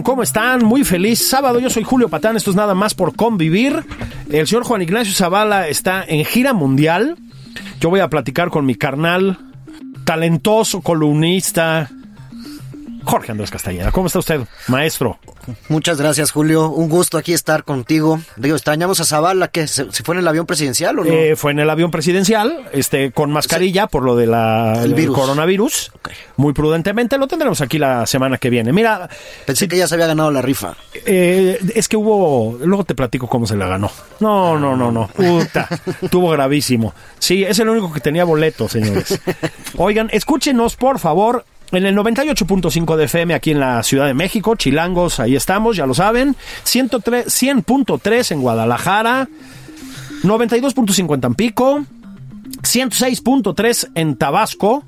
¿Cómo están? Muy feliz sábado. Yo soy Julio Patán. Esto es nada más por convivir. El señor Juan Ignacio Zavala está en gira mundial. Yo voy a platicar con mi carnal, talentoso columnista, Jorge Andrés Castañeda. ¿Cómo está usted, maestro? Muchas gracias, Julio. Un gusto aquí estar contigo. Digo, extrañamos a Zavala, que se, se fue en el avión presidencial o no? Eh, fue en el avión presidencial, este, con mascarilla por lo de la El coronavirus. Muy prudentemente. Lo tendremos aquí la semana que viene. Mira, Pensé que ya se había ganado la rifa. Eh, es que hubo. Luego te platico cómo se la ganó. No, no, no, no. Puta. Tuvo gravísimo. Sí, es el único que tenía boleto, señores. Oigan, escúchenos, por favor. En el 98.5 de FM aquí en la Ciudad de México, Chilangos, ahí estamos, ya lo saben. 103 100.3 en Guadalajara, 92.5 en Tampico, 106.3 en Tabasco,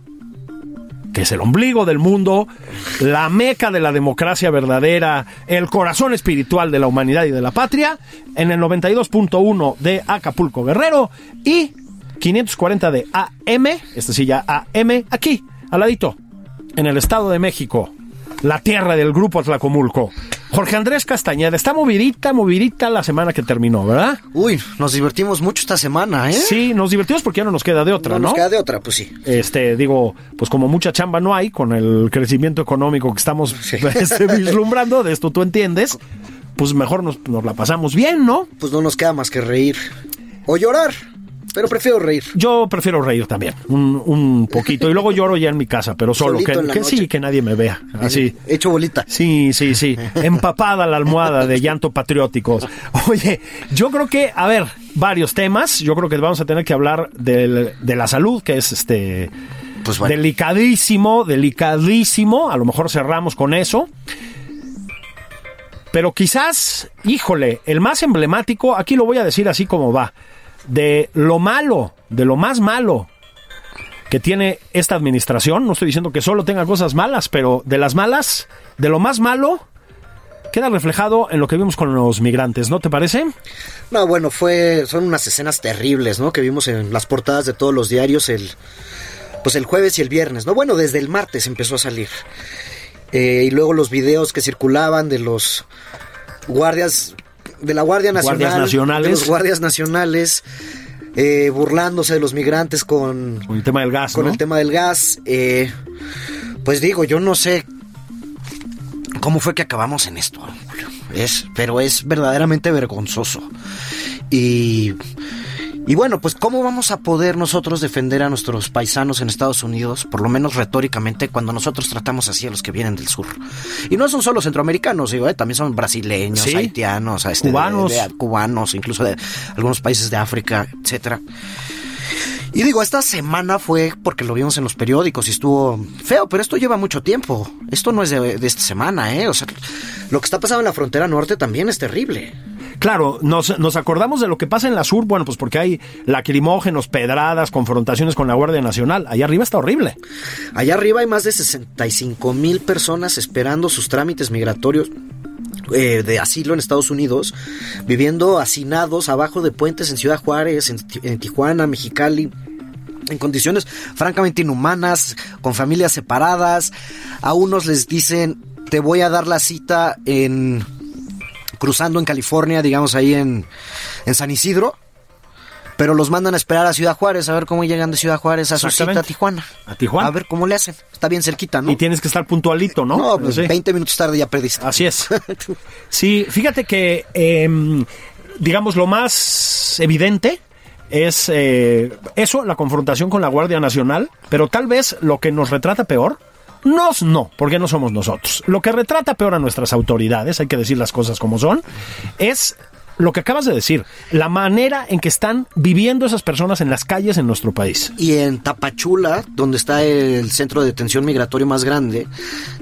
que es el ombligo del mundo, la meca de la democracia verdadera, el corazón espiritual de la humanidad y de la patria, en el 92.1 de Acapulco Guerrero y 540 de AM, esta sí ya AM, aquí, al ladito, en el Estado de México, la tierra del grupo Atlacomulco. Jorge Andrés Castañeda, está movidita, movidita la semana que terminó, ¿verdad? Uy, nos divertimos mucho esta semana, ¿eh? Sí, nos divertimos porque ya no nos queda de otra, no ¿no? nos queda de otra, pues sí. este, digo, pues como mucha chamba no hay con el crecimiento económico que estamos este, vislumbrando, de esto tú entiendes, pues mejor nos, nos la pasamos bien, ¿no? Pues no nos queda más que reír. O llorar. Pero prefiero reír. Yo prefiero reír también, un, un poquito, y luego lloro ya en mi casa, pero solo, Solito que, sí, que nadie me vea, así. Hecho bolita. Sí, sí, sí. Empapada la almohada de llanto patrióticos. Oye, yo creo que, a ver, varios temas. Yo creo que vamos a tener que hablar del- de la salud, que es este. Pues bueno. Delicadísimo, delicadísimo. A lo mejor cerramos con eso. Pero quizás, híjole, el más emblemático, aquí lo voy a decir así como va, de lo malo, de lo más malo que tiene esta administración. No estoy diciendo que solo tenga cosas malas, pero de las malas, de lo más malo, queda reflejado en lo que vimos con los migrantes, ¿no te parece? No, bueno, fue, son unas escenas terribles, ¿no? Que vimos en las portadas de todos los diarios el, pues el jueves y el viernes, ¿no? Bueno, desde el martes empezó a salir. Eh, y luego los videos que circulaban de los guardias, de la Guardia Nacional, Guardias nacionales. de los guardias nacionales, eh, burlándose de los migrantes con, Con el tema del gas, con ¿no? el tema del gas. eh, pues digo, yo no sé cómo fue que acabamos en esto. Julio. Es, pero es verdaderamente vergonzoso. Y, y bueno, pues cómo vamos a poder nosotros defender a nuestros paisanos en Estados Unidos, por lo menos retóricamente, cuando nosotros tratamos así a los que vienen del sur. Y no son solo centroamericanos, digo, eh, también son brasileños, Sí. haitianos, este, de- Cubanos. de- cubanos, incluso de algunos países de África, etcétera. Y digo, esta semana fue porque lo vimos en los periódicos y estuvo feo, pero esto lleva mucho tiempo. Esto no es de, de esta semana, ¿eh? O sea, lo que está pasando en la frontera norte también es terrible. Claro, nos, nos acordamos de lo que pasa en la sur, bueno, pues porque hay lacrimógenos, pedradas, confrontaciones con la Guardia Nacional. Allá arriba está horrible. Allá arriba hay más de 65 mil personas esperando sus trámites migratorios eh, de asilo en Estados Unidos, viviendo hacinados abajo de puentes en Ciudad Juárez, en, Ti- en Tijuana, Mexicali. En condiciones francamente inhumanas, con familias separadas. A unos les dicen, te voy a dar la cita en cruzando en California, digamos ahí en, en San Isidro. Pero los mandan a esperar a Ciudad Juárez, a ver cómo llegan de Ciudad Juárez a su cita a. Tijuana. A Tijuana. A ver cómo le hacen. Está bien cerquita, ¿no? Y tienes que estar puntualito, ¿no? No, pues Sí. 20 minutos tarde ya perdiste. Así es. Sí, fíjate que, eh, digamos, lo más evidente es eh, eso, la confrontación con la Guardia Nacional, pero tal vez lo que nos retrata peor, nos no, porque no somos nosotros. Lo que retrata peor a nuestras autoridades, hay que decir las cosas como son, es lo que acabas de decir, la manera en que están viviendo esas personas en las calles en nuestro país. Y en Tapachula, donde está el centro de detención migratorio más grande,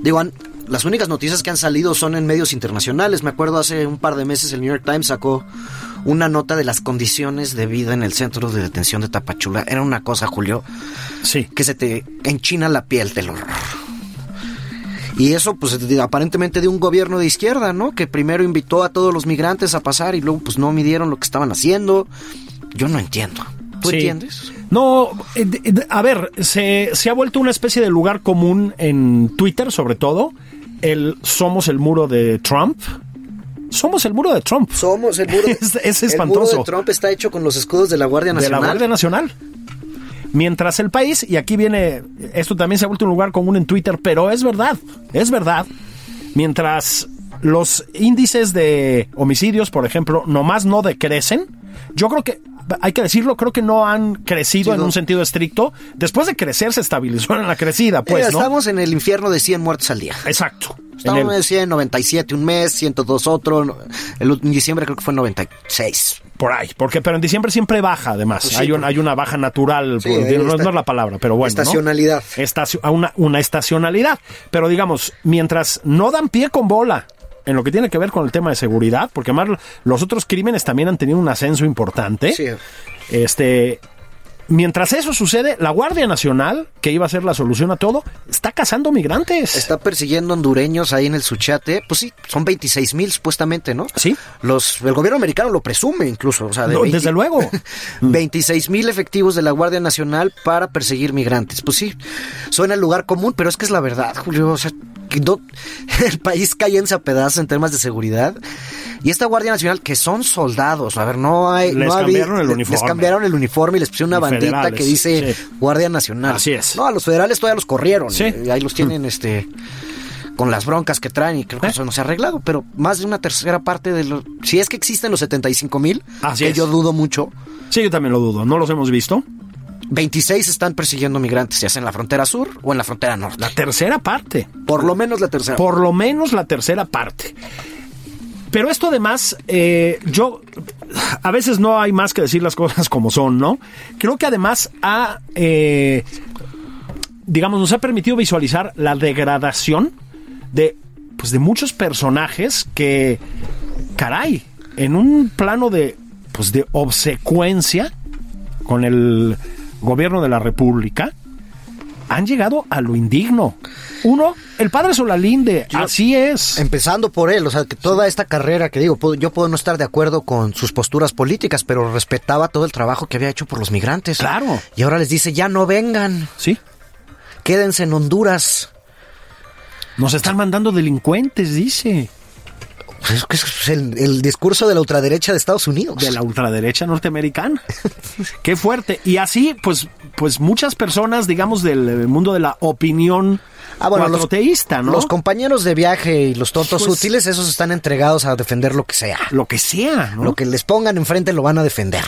digo, las únicas noticias que han salido son en medios internacionales. Me acuerdo hace un par de meses el New York Times sacó una nota de las condiciones de vida en el centro de detención de Tapachula. Era una cosa, Julio, Sí. que se te enchina la piel del horror. Y eso, pues, de- aparentemente de un gobierno de izquierda, ¿no? Que primero invitó a todos los migrantes a pasar y luego, pues, no midieron lo que estaban haciendo. Yo no entiendo. ¿Tú Sí. entiendes? No, eh, de- de- a ver, se, se ha vuelto una especie de lugar común en Twitter, sobre todo, el somos el muro de Trump. Somos el muro de Trump. Somos el muro. Es- es El espantoso. muro de Trump está hecho con los escudos de la Guardia de la Nacional. Guardia Nacional. Mientras el país, y aquí viene, esto también se ha vuelto un lugar común en Twitter, pero es verdad, es verdad. Mientras los índices de homicidios, por ejemplo, nomás no decrecen, yo creo que, hay que decirlo, creo que no han crecido Sí, en un sentido estricto. Después de crecer se estabilizó en la crecida, pues, Eh, ¿no? Estamos en el infierno de 100 muertos al día. Exacto. En Estamos el- en 100, 97 un mes, 102 otro. El, en diciembre creo que fue 96. Por ahí, porque pero en diciembre siempre baja además. Pues sí, hay, un- porque- hay una baja natural, Sí, por- ahí no, es la palabra, pero bueno. ¿no? Estacionalidad. Estacio- una, una estacionalidad. Pero digamos, mientras no dan pie con bola en lo que tiene que ver con el tema de seguridad, porque además los otros crímenes también han tenido un ascenso importante. Sí. Este, mientras eso sucede, la Guardia Nacional, que iba a ser la solución a todo, está cazando migrantes. Está persiguiendo hondureños ahí en el Suchate. Pues sí, son 26 mil supuestamente, ¿no? Sí. Los, el gobierno americano lo presume incluso. O sea, de No, desde luego. 26 mil efectivos de la Guardia Nacional para perseguir migrantes. Pues sí, suena el lugar común, pero es que es la verdad, Julio. O sea, no- el país cayéndose a pedazos en temas de seguridad. Y esta Guardia Nacional, que son soldados, a ver, no hay. Les no cambiaron el uniforme. Les cambiaron el uniforme y les pusieron una bandita federales, que dice sí. Guardia Nacional. Así es. No, a los federales todavía los corrieron. Sí. Y ahí los tienen, este con las broncas que traen y creo que ¿Eh? eso no se ha arreglado, pero más de una tercera parte de los... Si es que existen los 75 mil, que es. yo dudo mucho, Sí, yo también lo dudo. No los hemos visto. 26 están persiguiendo migrantes, ya sea en la frontera sur o en la frontera norte. La tercera parte. Por lo menos la tercera. Por lo menos la tercera parte. Pero esto además, eh, yo, a veces no hay más que decir las cosas como son, ¿no? Creo que además ha, eh, digamos, nos ha permitido visualizar la degradación de, pues, de muchos personajes que, caray, en un plano de, pues, de obsecuencia con el gobierno de la República, han llegado a lo indigno. Uno, el padre Solalinde, así es. Empezando por él, o sea, que toda esta carrera que digo, yo puedo no estar de acuerdo con sus posturas políticas, pero respetaba todo el trabajo que había hecho por los migrantes. Claro. Y ahora les dice, ya no vengan, Sí. quédense en Honduras. Nos están mandando delincuentes, dice. Pues es que es el, el discurso de la ultraderecha de Estados Unidos. De la ultraderecha norteamericana. Qué fuerte. Y así, pues, pues muchas personas, digamos, del mundo de la opinión Ah, bueno, los, ¿no? los compañeros de viaje y los tontos Pues- útiles, esos están entregados a defender lo que sea. Lo que sea, ¿no? Lo que les pongan enfrente lo van a defender.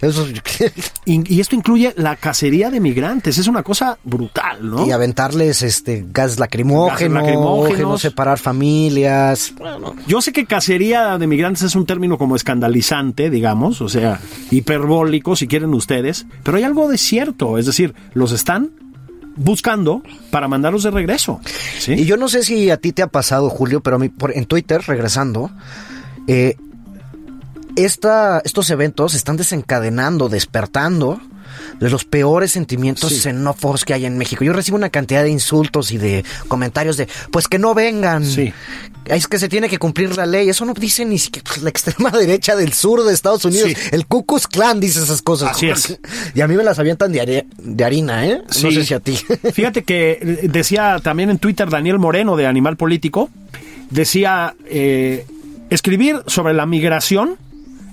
Eso, Y, y esto incluye la cacería de migrantes. Es una cosa brutal, ¿no? Y aventarles este gas lacrimógeno, Gases lacrimógenos. que no separar familias. Bueno, Yo sé que cacería de migrantes es un término como escandalizante, digamos, o sea, hiperbólico, si quieren ustedes, pero hay algo de cierto, es decir, los están buscando para mandarlos de regreso. ¿sí? Y yo no sé si a ti te ha pasado, Julio, pero a mí por, en Twitter, regresando, eh, esta, estos eventos están desencadenando, despertando de los peores sentimientos Sí. xenófobos que hay en México. Yo recibo una cantidad de insultos y de comentarios de, pues que no vengan. Sí. Es que se tiene que cumplir la ley. Eso no dice ni siquiera pues, la extrema derecha del sur de Estados Unidos. Sí. El Ku Klux Klan dice esas cosas. Así es. Y a mí me las avientan de, are- de harina, ¿eh? No sé si a ti. Fíjate que eh, decía también en Twitter Daniel Moreno de Animal Político, decía, eh, escribir sobre la migración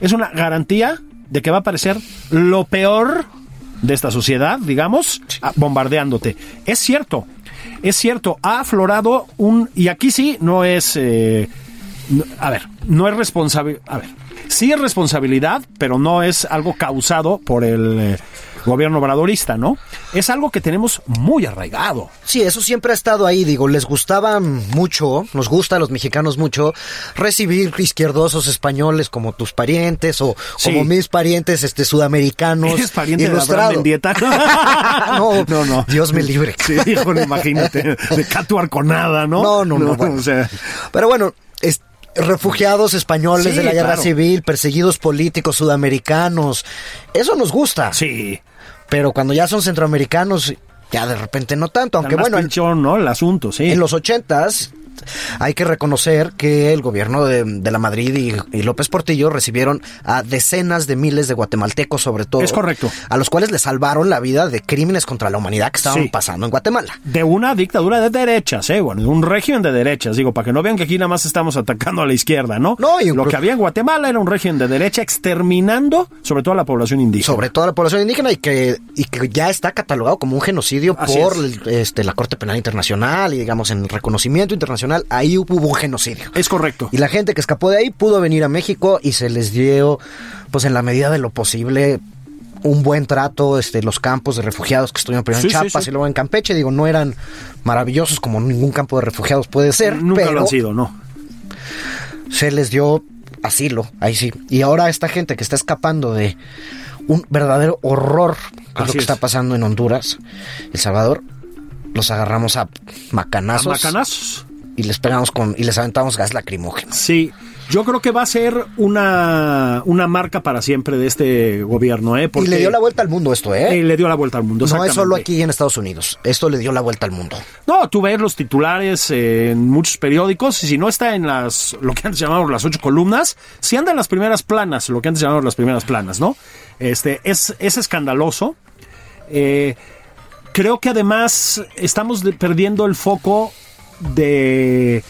es una garantía de que va a aparecer lo peor de esta sociedad, digamos, bombardeándote. Es cierto, es cierto, ha aflorado un... Y aquí sí, no es... eh, no- a ver, no es responsable... A ver, sí es responsabilidad, pero no es algo causado por el eh, gobierno obradorista, ¿no? Es algo que tenemos muy arraigado. Sí, eso siempre ha estado ahí, digo, les gustaba mucho, nos gusta a los mexicanos mucho recibir izquierdosos españoles como tus parientes o Sí. como mis parientes este sudamericanos. ¿Eres pariente de ilustrados. Abraham Mendieta? no, no, no. Dios me libre. Sí, híjole, imagínate, de Arconada, ¿no? No, no, no, bueno. o sea, Pero bueno, es- refugiados españoles Sí, de la guerra claro. civil, perseguidos políticos sudamericanos, eso nos gusta. sí. Pero cuando ya son centroamericanos, ya de repente no tanto, aunque bueno, en- ¿no? El asunto, sí. En los ochentas hay que reconocer que el gobierno de, de la Madrid y, y López Portillo recibieron a decenas de miles de guatemaltecos, sobre todo. Es correcto. A los cuales les salvaron la vida de crímenes contra la humanidad que estaban Sí. pasando en Guatemala. De una dictadura de derechas, ¿eh? Bueno, de un régimen de derechas, digo, para que no vean que aquí nada más estamos atacando a la izquierda, ¿no? No, y- Lo que había en Guatemala era un régimen de derecha exterminando sobre todo a la población indígena. Sobre toda la población indígena y que, y que ya está catalogado como un genocidio Así por es. este, la Corte Penal Internacional y digamos en el reconocimiento internacional, ahí hubo un genocidio. Es correcto. Y la gente que escapó de ahí pudo venir a México y se les dio, pues en la medida de lo posible, un buen trato, este, los campos de refugiados que estuvieron primero en sí, Chiapas sí. y luego en Campeche, digo, no eran maravillosos como ningún campo de refugiados puede ser, Nunca pero lo han sido, ¿no? se les dio asilo, ahí sí. Y ahora esta gente que está escapando de un verdadero horror, que es lo que es. está pasando en Honduras, El Salvador, los agarramos a A macanazos macanazos. Y les pegamos con y les aventamos gas lacrimógeno. Sí, yo creo que va a ser una, una marca para siempre de este gobierno, ¿eh? Y le dio la vuelta al mundo esto, ¿eh? Eh, le dio la vuelta al mundo. No es solo aquí en Estados Unidos. Esto le dio la vuelta al mundo. No, tú ves los titulares en muchos periódicos y si no está en las lo que antes llamábamos las ocho columnas, si anda en las primeras planas, lo que antes llamábamos las primeras planas, ¿no? Este es, es escandaloso. Eh, creo que además estamos perdiendo el foco de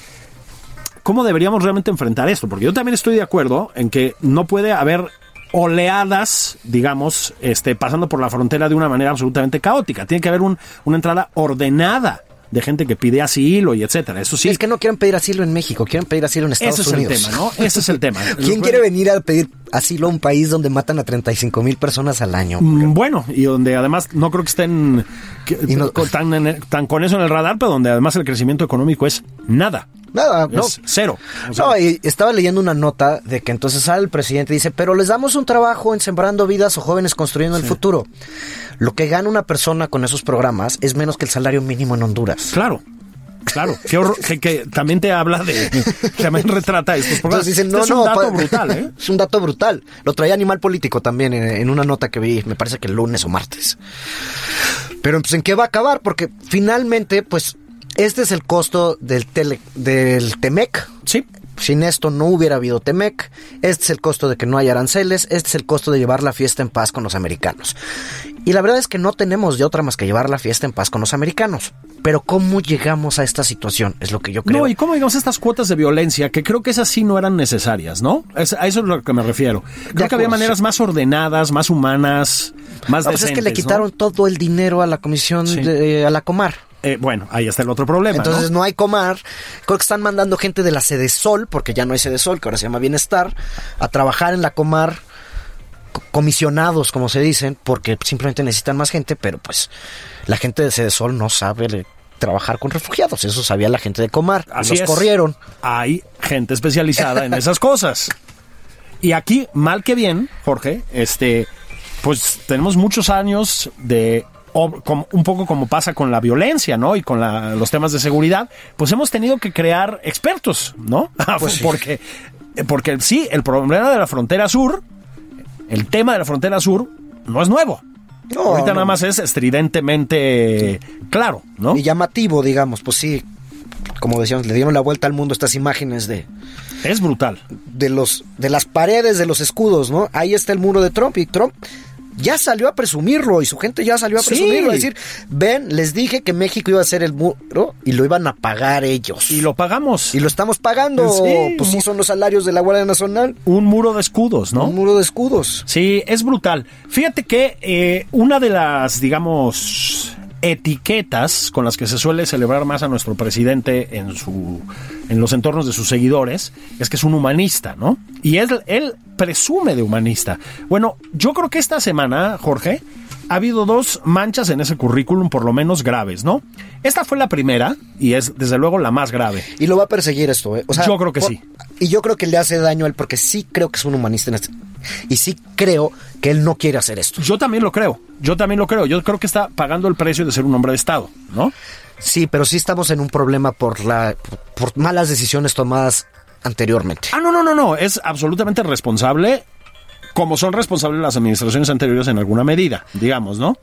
cómo deberíamos realmente enfrentar esto, porque yo también estoy de acuerdo en que no puede haber oleadas, digamos, este, pasando por la frontera de una manera absolutamente caótica. Tiene que haber un- una entrada ordenada de gente que pide asilo y etcétera. Eso sí, Es que no quieren pedir asilo en México, quieren pedir asilo en Estados ese es Unidos. el tema, ¿no? Ese es el tema. ¿Quién quiere venir a pedir asilo a un país donde matan a 35 mil personas al año? Mm, Bueno, y donde además no creo que estén que- no- tan, en- tan con eso en el radar, pero donde además el crecimiento económico es nada. Nada, no. Es cero. O sea, No, y estaba leyendo una nota de que entonces sale el presidente y dice, pero les damos un trabajo en sembrando vidas o jóvenes construyendo el futuro. Lo que gana una persona con esos programas es menos que el salario mínimo en Honduras. Claro. Claro, qué horror- que, que también te habla de, también retrata estos programas. Entonces dicen, no, Este es un dato pa- brutal, ¿eh? Es un dato brutal. Lo traía Animal Político también en, en una nota que vi, me parece que el lunes o martes. Pero pues, ¿en qué va a acabar? Porque finalmente, pues, este es el costo del, tele, del TEMEC. Sí, Sin esto no hubiera habido TEMEC. Este es el costo de que no haya aranceles. Este es el costo de llevar la fiesta en paz con los americanos. Y la verdad es que no tenemos de otra más que llevar la fiesta en paz con los americanos. Pero ¿cómo llegamos a esta situación? Es lo que yo creo. No, y cómo digamos estas cuotas de violencia, que creo que esas sí no eran necesarias, ¿no? Es- a eso es lo que me refiero. Creo que había maneras sí. más ordenadas, más humanas, más No, pues es que le quitaron todo el dinero a la comisión, Sí. de- a la Comar. Eh, bueno, ahí está el otro problema, Entonces ¿no? ¿no? hay Comar. Creo que están mandando gente de la Sede Sol, porque ya no hay Sede Sol, que ahora se llama Bienestar, a trabajar en la Comar, co- comisionados, como se dicen, porque simplemente necesitan más gente, pero pues la gente de Sol no sabe trabajar con refugiados. Eso sabía la gente de Comar. Así los es. corrieron. Hay gente especializada en esas cosas. Y aquí, mal que bien, Jorge, este, pues tenemos muchos años de un poco como pasa con la violencia, ¿no? Y con la- los temas de seguridad, pues hemos tenido que crear expertos, ¿no? Pues sí. porque, porque sí, el problema de la frontera sur, el tema de la frontera sur, no es nuevo. No, Ahorita no. nada más es estridentemente claro, ¿no? Y llamativo, digamos, pues sí. Como decíamos, le dieron la vuelta al mundo estas imágenes de, Es brutal. de los de las paredes de los escudos, ¿no? Ahí está el muro de Trump y Trump ya salió a presumirlo y su gente ya salió a Sí. presumirlo. A decir, ven, les dije que México iba a ser el muro y lo iban a pagar ellos. Y lo pagamos. Y lo estamos pagando. Sí. Pues sí, son los salarios de la Guardia Nacional. Un muro de escudos, ¿no? Un muro de escudos. Sí, es brutal. Fíjate que eh, una de las, digamos, etiquetas con las que se suele celebrar más a nuestro presidente en su en los entornos de sus seguidores es que es un humanista, ¿no? Y él, él presume de humanista. Bueno, yo creo que esta semana, Jorge, ha habido dos manchas en ese currículum, por lo menos graves, ¿no? Esta fue la primera y es desde luego la más grave. Y lo va a perseguir esto, ¿eh? O sea, Yo creo que sí. Y yo creo que le hace daño a él porque sí creo que es un humanista en este. Y sí creo que él no quiere hacer esto. Yo también lo creo, yo también lo creo. Yo creo que está pagando el precio de ser un hombre de Estado, ¿no? Sí, pero sí estamos en un problema por la por malas decisiones tomadas anteriormente. Ah, no, no, no, no. Es absolutamente responsable, como son responsables las administraciones anteriores en alguna medida, digamos, ¿no?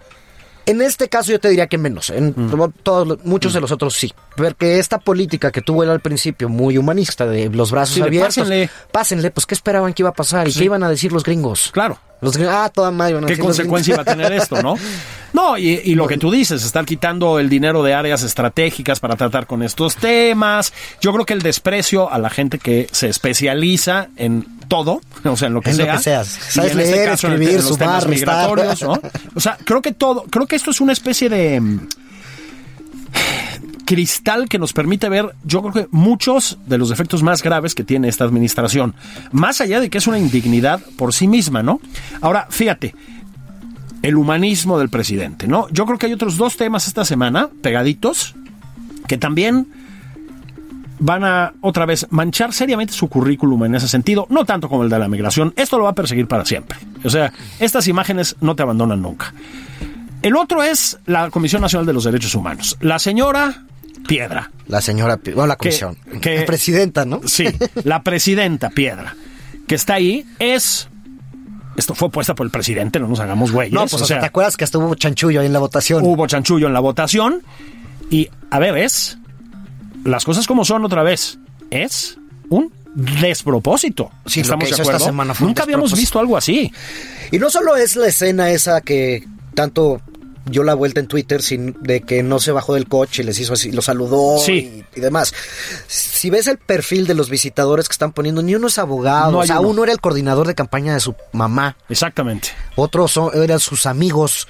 En este caso yo te diría que menos. En Mm. todos muchos de los otros sí. Porque esta política que tuvo él al principio, muy humanista, de los brazos Sí, abiertos. pásenle. Pásenle, pues ¿qué esperaban que iba a pasar? ¿Y Sí. qué iban a decir los gringos? Claro. Los gringos, ah, toda madre a ¿Qué consecuencia iba a tener esto, no? No, y, y lo que tú dices, estar quitando el dinero de áreas estratégicas para tratar con estos temas. Yo creo que el desprecio a la gente que se especializa en todo, o sea, en lo que En lo sea. que seas. Sabes este leer, caso, escribir, en temas sumar, restar. migratorios, ¿no? O sea, creo que todo, creo que esto es una especie de cristal que nos permite ver, yo creo que muchos de los defectos más graves que tiene esta administración, más allá de que es una indignidad por sí misma, ¿no? Ahora, fíjate, el humanismo del presidente, ¿no? Yo creo que hay otros dos temas esta semana, pegaditos, que también van a otra vez manchar seriamente su currículum en ese sentido, no tanto como el de la migración, esto lo va a perseguir para siempre. O sea, estas imágenes no te abandonan nunca. El otro es la Comisión Nacional de los Derechos Humanos. La señora Piedra. La señora, bueno, la comisión. que- la presidenta, ¿no? Sí, la presidenta Piedra, que está ahí, es... Esto fue puesta por el presidente, no nos hagamos güeyes. No, pues o sea, te acuerdas que hasta hubo chanchullo ahí en la votación. hubo chanchullo en la votación. Y, a ver, es... Las cosas como son otra vez. Es un despropósito. Sí, lo ¿Estamos que de hizo esta acuerdo? semana fue Nunca habíamos visto algo así. Y no solo es la escena esa que tanto dio la vuelta en Twitter sin, de que no se bajó del coche, les hizo así, lo saludó Sí. y, y demás. Si ves el perfil de los visitadores que están poniendo, ni uno es abogado. No o sea, uno. uno era el coordinador de campaña de su mamá. Exactamente. Otros son, eran sus amigos.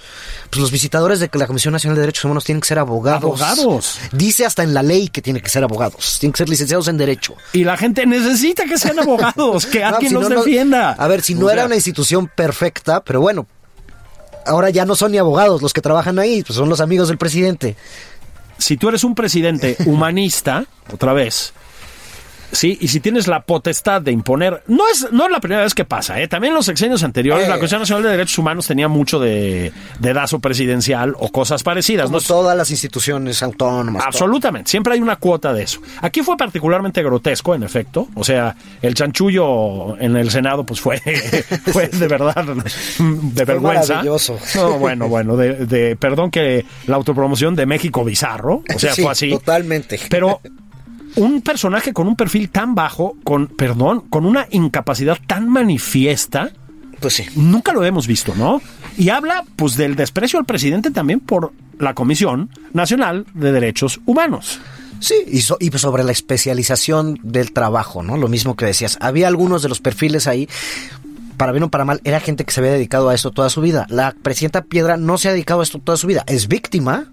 Pues los visitadores de la Comisión Nacional de Derechos Humanos tienen que ser abogados. Abogados. Dice hasta en la ley que tienen que ser abogados. Tienen que ser licenciados en Derecho. Y la gente necesita que sean abogados, que No, alguien si los no, defienda. a ver, si O no era una institución perfecta, pero bueno, ahora ya no son ni abogados los que trabajan ahí, pues son los amigos del presidente. si tú eres un presidente humanista, otra vez, sí, y si tienes la potestad de imponer, no es, no es la primera vez que pasa, ¿eh? también en los sexenios anteriores Eh. la Comisión Nacional de Derechos Humanos tenía mucho de dedazo presidencial o cosas parecidas. Como ¿no? todas las instituciones autónomas. Absolutamente, siempre hay una cuota de eso. Aquí fue particularmente grotesco, en efecto. O sea, el chanchullo en el Senado, pues fue, fue de verdad de vergüenza. maravilloso. No, bueno, bueno, de, de- perdón que la autopromoción de México bizarro, o sea, Sí, fue así. totalmente. Pero un personaje con un perfil tan bajo, con, perdón, con una incapacidad tan manifiesta, Pues sí. nunca lo hemos visto, ¿no? Y habla, pues, del desprecio al presidente también por la Comisión Nacional de Derechos Humanos. Sí, y, so- y sobre la especialización del trabajo, ¿no? Lo mismo que decías. Había algunos de los perfiles ahí, para bien o para mal, era gente que se había dedicado a esto toda su vida. La presidenta Piedra no se ha dedicado a esto toda su vida. Es víctima,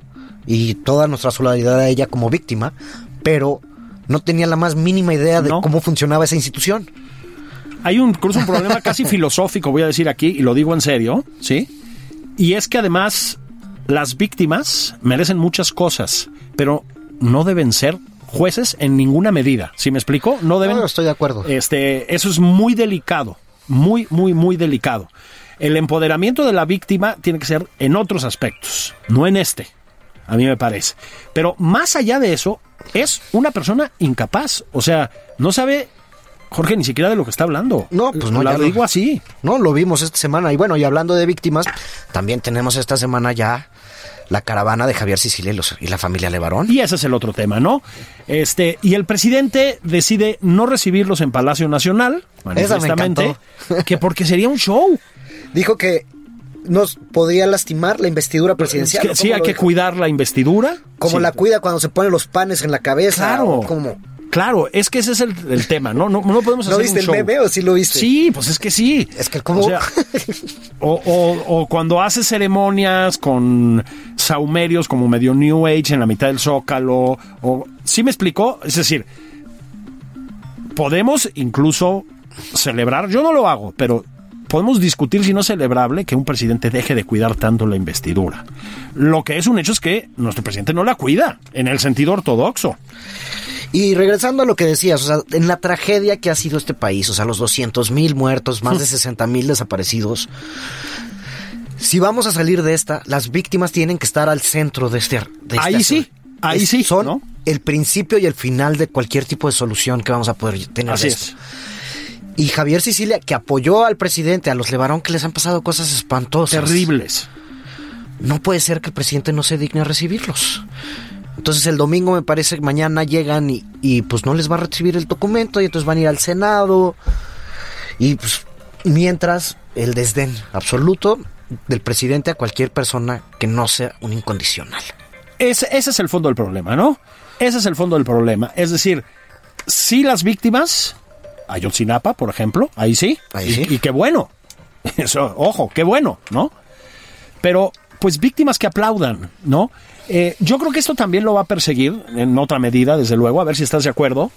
y toda nuestra solidaridad a ella como víctima, pero no tenía la más mínima idea de No. cómo funcionaba esa institución. Hay un, incluso un problema casi filosófico, voy a decir aquí, y lo digo en serio, ¿sí? Y es que además las víctimas merecen muchas cosas, pero no deben ser jueces en ninguna medida. ¿Sí me explico? No deben. No, estoy de acuerdo. Este, eso es muy delicado, muy, muy, muy delicado. El empoderamiento de la víctima tiene que ser en otros aspectos, no en este, a mí me parece. Pero más allá de eso, es una persona incapaz. O sea, no sabe, Jorge, ni siquiera de lo que está hablando. No, pues no, La ya lo- digo así. No, lo vimos esta semana. Y bueno, y hablando de víctimas, también tenemos esta semana ya la caravana de Javier Sicilia y, los- y la familia Levarón. Y ese es el otro tema, ¿no? Este, y el presidente decide no recibirlos en Palacio Nacional, manifestamente, que porque sería un show. Dijo que nos podría lastimar la investidura presidencial. Sí, hay que cuidar la investidura. Como Sí. la cuida cuando se pone los panes en la cabeza. Claro. como... Claro, es que ese es el, el tema, ¿no? No, no podemos ¿No hacer viste un el meme o sí lo viste? Sí, pues es que sí. Es que como... O, sea, o, o- o cuando hace ceremonias con saumerios como medio New Age en la mitad del zócalo. O, ¿Sí me explicó? Es decir, podemos incluso celebrar, yo no lo hago, pero podemos discutir si no es celebrable que un presidente deje de cuidar tanto la investidura. Lo que es un hecho es que nuestro presidente no la cuida, en el sentido ortodoxo. Y regresando a lo que decías, o sea, en la tragedia que ha sido este país, o sea, los 200 mil muertos, más de 60 mil desaparecidos, si vamos a salir de esta, las víctimas tienen que estar al centro de este... de este Ahí sí, asunto. ahí Es- sí, Son ¿no? el principio y el final de cualquier tipo de solución que vamos a poder tener. Así de esto. es. Y Javier Sicilia, que apoyó al presidente, a los Levarón, que les han pasado cosas espantosas. Terribles. No puede ser que el presidente no se digne a recibirlos. Entonces el domingo me parece que mañana llegan y, y, pues no les va a recibir el documento y entonces van a ir al Senado. Y pues mientras el desdén absoluto del presidente a cualquier persona que no sea un incondicional. Ese, ese es el fondo del problema, ¿no? Ese es el fondo del problema. Es decir, si las víctimas, Ayotzinapa, por ejemplo, ahí sí, Ahí y, sí. y qué bueno. Eso, ojo, qué bueno, ¿no? Pero, pues víctimas que aplaudan, ¿no? Eh, yo creo que esto también lo va a perseguir en otra medida, desde luego, a ver si estás de acuerdo,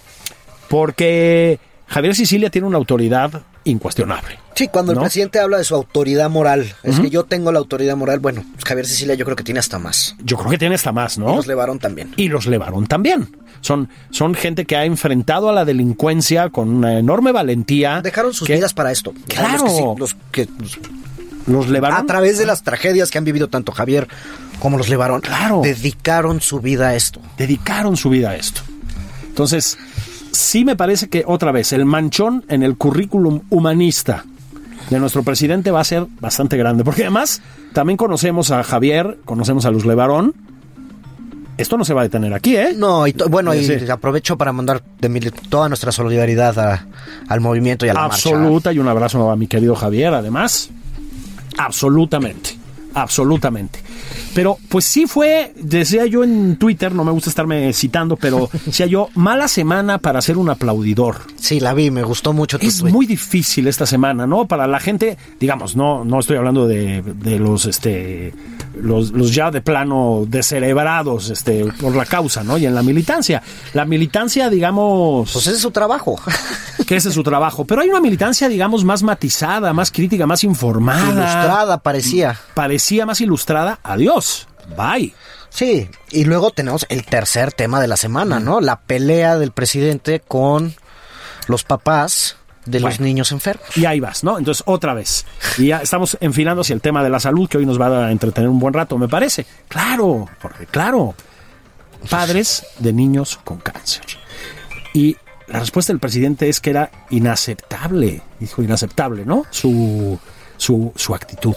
porque Javier Sicilia tiene una autoridad incuestionable. Sí, cuando ¿No? el presidente habla de su autoridad moral, es que yo tengo la autoridad moral, bueno, Javier Sicilia yo creo que tiene hasta más. Yo creo que tiene hasta más, Y ¿no? Los Levarón también. y los Levarón también. Son, son gente que ha enfrentado a la delincuencia con una enorme valentía. Dejaron sus que vidas para esto. Claro. Los que sí- los que- los- Los Levarón. a través de las tragedias que han vivido tanto Javier como los Levarón, Claro. dedicaron su vida a esto. dedicaron su vida a esto. Entonces, sí me parece que otra vez el manchón en el currículum humanista de nuestro presidente va a ser bastante grande, porque además también conocemos a Javier, conocemos a Luz Levarón. Esto no se va a detener aquí, ¿eh? No, y bueno, y aprovecho para mandar de mi- toda nuestra solidaridad a- al movimiento y a la marcha. Absoluta y un abrazo a mi querido Javier, además. Absolutamente, absolutamente. Pero pues sí fue, decía yo en Twitter, no me gusta estarme citando, pero decía yo, mala semana para ser un aplaudidor. Sí, la vi, me gustó mucho tu Es tweet. muy difícil esta semana, ¿no? Para la gente, digamos, no, no estoy hablando de, de los, este, los, los ya de plano descerebrados, este, por la causa, ¿no? Y en la militancia. La militancia, digamos, Pues ese es su trabajo. que ese es su trabajo. Pero hay una militancia, digamos, más matizada, más crítica, más informada. Ilustrada parecía. Parecía más ilustrada. Adiós. Bye. Sí, y luego tenemos el tercer tema de la semana, ¿no? La pelea del presidente con los papás de los niños enfermos. Y ahí vas, ¿no? Entonces, otra vez. Y ya estamos enfilando hacia el tema de la salud, que hoy nos va a entretener un buen rato, me parece. Claro, Jorge, claro. Padres de niños con cáncer. Y la respuesta del presidente es que era inaceptable, dijo inaceptable, ¿no? Su, su, su actitud.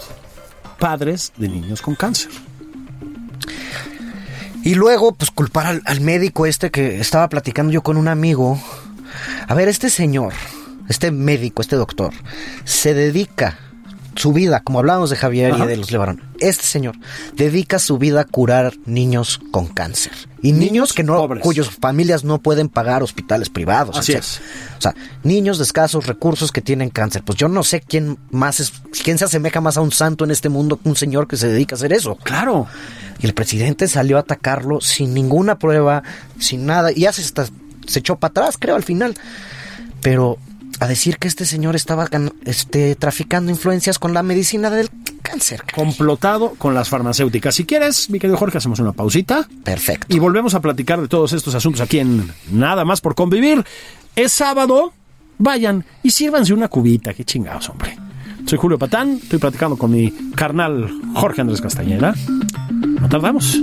Padres de niños con cáncer. Y luego, pues culpar al, al médico este que estaba platicando yo con un amigo. A ver, este señor, este médico, este doctor, se dedica su vida, como hablábamos de Javier Ajá. y de los Levarón, este señor dedica su vida a curar niños con cáncer. Y niños, Niños que no, pobres. cuyas familias no pueden pagar hospitales privados. Así etc. O sea, niños de escasos recursos que tienen cáncer. Pues yo no sé quién más es, quién se asemeja más a un santo en este mundo que un señor que se dedica a hacer eso. Claro. Y el presidente salió a atacarlo sin ninguna prueba, sin nada. Y ya se, está- se echó para atrás, creo, al final. Pero a decir que este señor estaba este, traficando influencias con la medicina del cáncer. Complotado con las farmacéuticas. Si quieres, mi querido Jorge, hacemos una pausita. Perfecto. Y volvemos a platicar de todos estos asuntos aquí en Nada más por convivir. Es sábado, vayan y sírvanse una cubita. Qué chingados, hombre. Soy Julio Patán, estoy platicando con mi carnal Jorge Andrés Castañeda. No tardamos.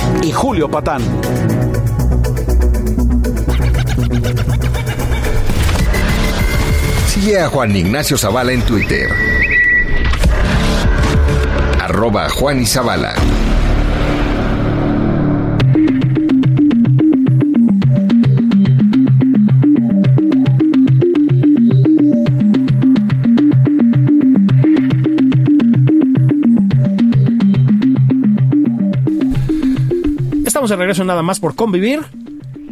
y Julio Patán. Sigue a Juan Ignacio Zavala en Twitter. Arroba Juan y Zavala. Regreso nada más por convivir.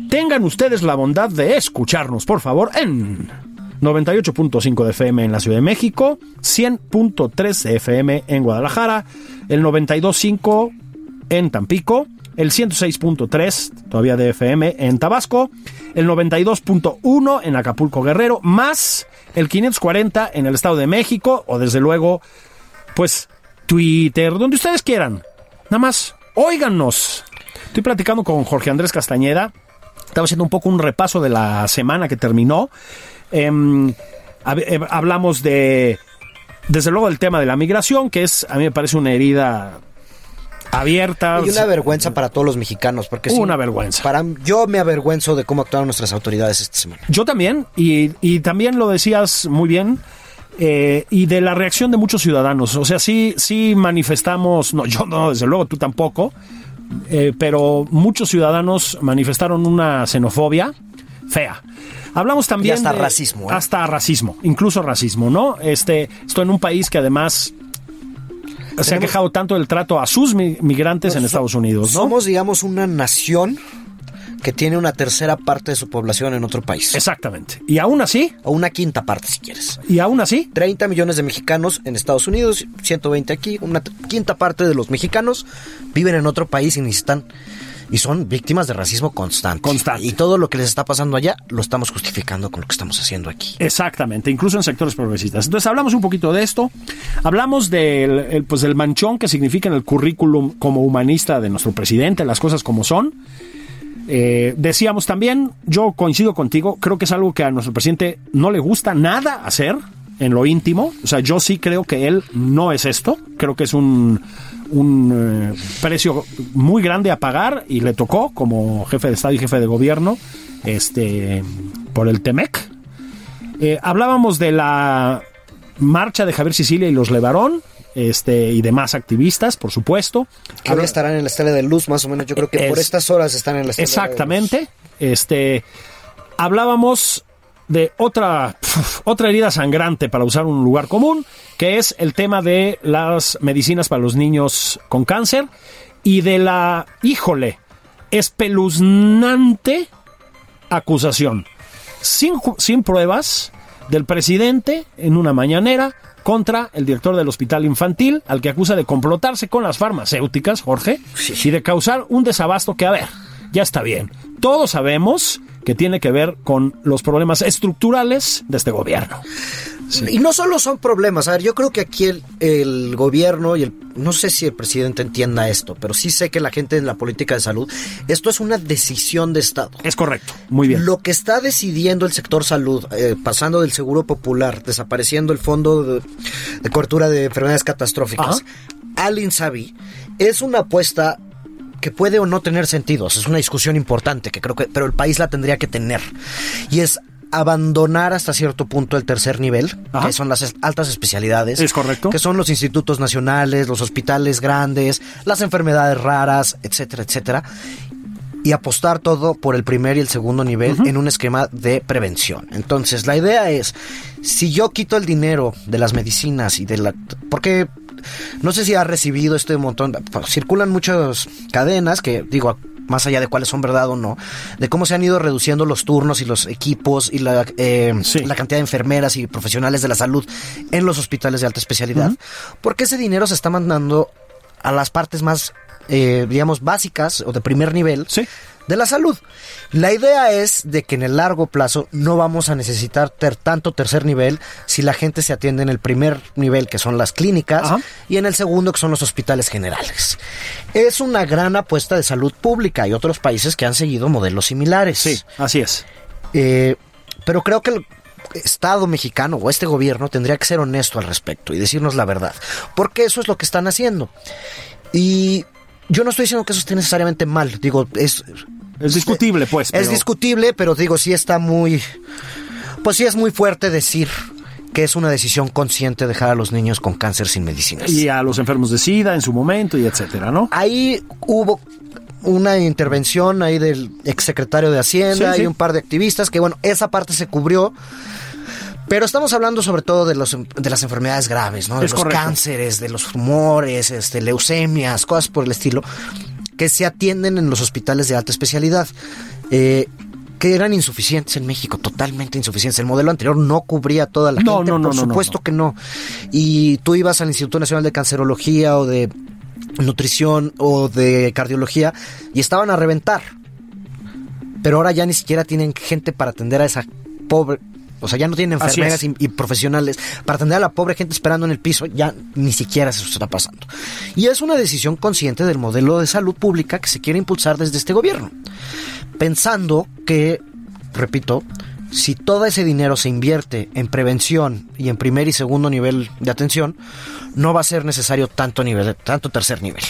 Tengan ustedes la bondad de escucharnos, por favor, en 98.5 de FM en la Ciudad de México, 100.3 de FM en Guadalajara, el 92.5 en Tampico, el 106.3 todavía de FM en Tabasco, el 92.1 en Acapulco Guerrero, más el 540 en el Estado de México, o desde luego, pues Twitter, donde ustedes quieran. Nada más, óiganos. Estoy platicando con Jorge Andrés Castañeda. Estaba haciendo un poco un repaso de la semana que terminó. Em, eh, hablamos de, desde luego, del tema de la migración, que es, a mí me parece una herida abierta. Y una vergüenza para todos los mexicanos, porque sí, Una vergüenza. Para yo me avergüenzo de cómo actuaron nuestras autoridades esta semana. Yo también, y, y también lo decías muy bien, eh, y de la reacción de muchos ciudadanos. O sea, sí, sí manifestamos, no, yo no, desde luego, tú tampoco, eh, pero muchos ciudadanos manifestaron una xenofobia fea. Hablamos también Y hasta de- racismo, ¿eh? hasta racismo, incluso racismo, ¿no? Este, esto en un país que además se ha quejado tanto del trato a sus mi- migrantes en Estados Unidos, ¿no? Somos, digamos, una nación que tiene una tercera parte de su población en otro país. Exactamente. Y aún así, O una quinta parte, si quieres. y aún así, 30 millones de mexicanos en Estados Unidos, 120 aquí, una quinta parte de los mexicanos viven en otro país y necesitan y son víctimas de racismo constante. Constante. Y todo lo que les está pasando allá lo estamos justificando con lo que estamos haciendo aquí. Exactamente, incluso en sectores progresistas. Entonces hablamos un poquito de esto, hablamos del, el, pues, del manchón que significa en el currículum como humanista de nuestro presidente, las cosas como son. Eh, decíamos también, yo coincido contigo, creo que es algo que a nuestro presidente no le gusta nada hacer en lo íntimo. O sea, yo sí creo que él no es esto. Creo que es un, un eh, precio muy grande a pagar y le tocó como jefe de Estado y jefe de gobierno este, por el TEMEC. Eh, hablábamos de la marcha de Javier Sicilia y los Levarón, este, y demás activistas, por supuesto. Que Habla- estarán en la estela de luz, más o menos. Yo creo que por Es- estas horas están en la estela de Exactamente. Este, hablábamos de otra, pf, otra herida sangrante, para usar un lugar común, que es el tema de las medicinas para los niños con cáncer y de la, híjole, espeluznante acusación, sin, sin pruebas, del presidente en una mañanera contra el director del hospital infantil, al que acusa de complotarse con las farmacéuticas, Jorge, y de causar un desabasto que, a ver, ya está bien. Todos sabemos que tiene que ver con los problemas estructurales de este gobierno. Y no solo son problemas, a ver, yo creo que aquí el, el gobierno y el, no sé si el presidente entienda esto, pero sí sé que la gente en la política de salud, esto es una decisión de Estado. Es correcto, muy bien. Lo que está decidiendo el sector salud, eh, pasando del seguro popular, desapareciendo el fondo de, de cobertura de enfermedades catastróficas, al INSABI, es una apuesta que puede o no tener sentido. O sea, es una discusión importante que creo que, pero el país la tendría que tener. Y es abandonar hasta cierto punto el tercer nivel, Ajá. que son las altas especialidades. Es correcto. Que son los institutos nacionales, los hospitales grandes, las enfermedades raras, etcétera, etcétera y apostar todo por el primer y el segundo nivel en un esquema de prevención. Entonces, la idea es, si yo quito el dinero de las medicinas y de la... Porque no sé si ha recibido este montón, circulan muchas cadenas que, digo, más allá de cuáles son verdad o no, de cómo se han ido reduciendo los turnos y los equipos y la, eh, Sí. la cantidad de enfermeras y profesionales de la salud en los hospitales de alta especialidad, porque ese dinero se está mandando a las partes más eh, digamos, básicas o de primer nivel Sí. De la salud. La idea es de que en el largo plazo no vamos a necesitar ter- tanto tercer nivel si la gente se atiende en el primer nivel, que son las clínicas, Ajá. y en el segundo, que son los hospitales generales. Es una gran apuesta de salud pública. Hay otros países que han seguido modelos similares. Sí, así es. Eh, pero creo que el Estado mexicano o este gobierno tendría que ser honesto al respecto y decirnos la verdad. Porque eso es lo que están haciendo. Y yo no estoy diciendo que eso esté necesariamente mal. Digo, es. Es discutible, pues. Es discutible, pero digo, sí está muy. Pues sí es muy fuerte decir que es una decisión consciente dejar a los niños con cáncer sin medicinas. Y a los enfermos de SIDA en su momento y etcétera, ¿no? Ahí hubo una intervención ahí del exsecretario de Hacienda Sí, sí. y un par de activistas que bueno, esa parte se cubrió. Pero estamos hablando sobre todo de, los, de las enfermedades graves, ¿no? De Es los correcto. cánceres, de los tumores, este, leucemias, cosas por el estilo, que se atienden en los hospitales de alta especialidad. Eh, que eran insuficientes en México, totalmente insuficientes. El modelo anterior no cubría toda la No, gente, no, no, por supuesto que no. Y tú ibas al Instituto Nacional de Cancerología o de nutrición o de cardiología y estaban a reventar. Pero ahora ya ni siquiera tienen gente para atender a esa pobre... O sea, ya no tienen enfermeras y, y profesionales para atender a la pobre gente esperando en el piso. Ya ni siquiera eso está pasando. Y es una decisión consciente del modelo de salud pública que se quiere impulsar desde este gobierno. Pensando que, repito, si todo ese dinero se invierte en prevención y en primer y segundo nivel de atención, no va a ser necesario tanto nivel, tanto tercer nivel.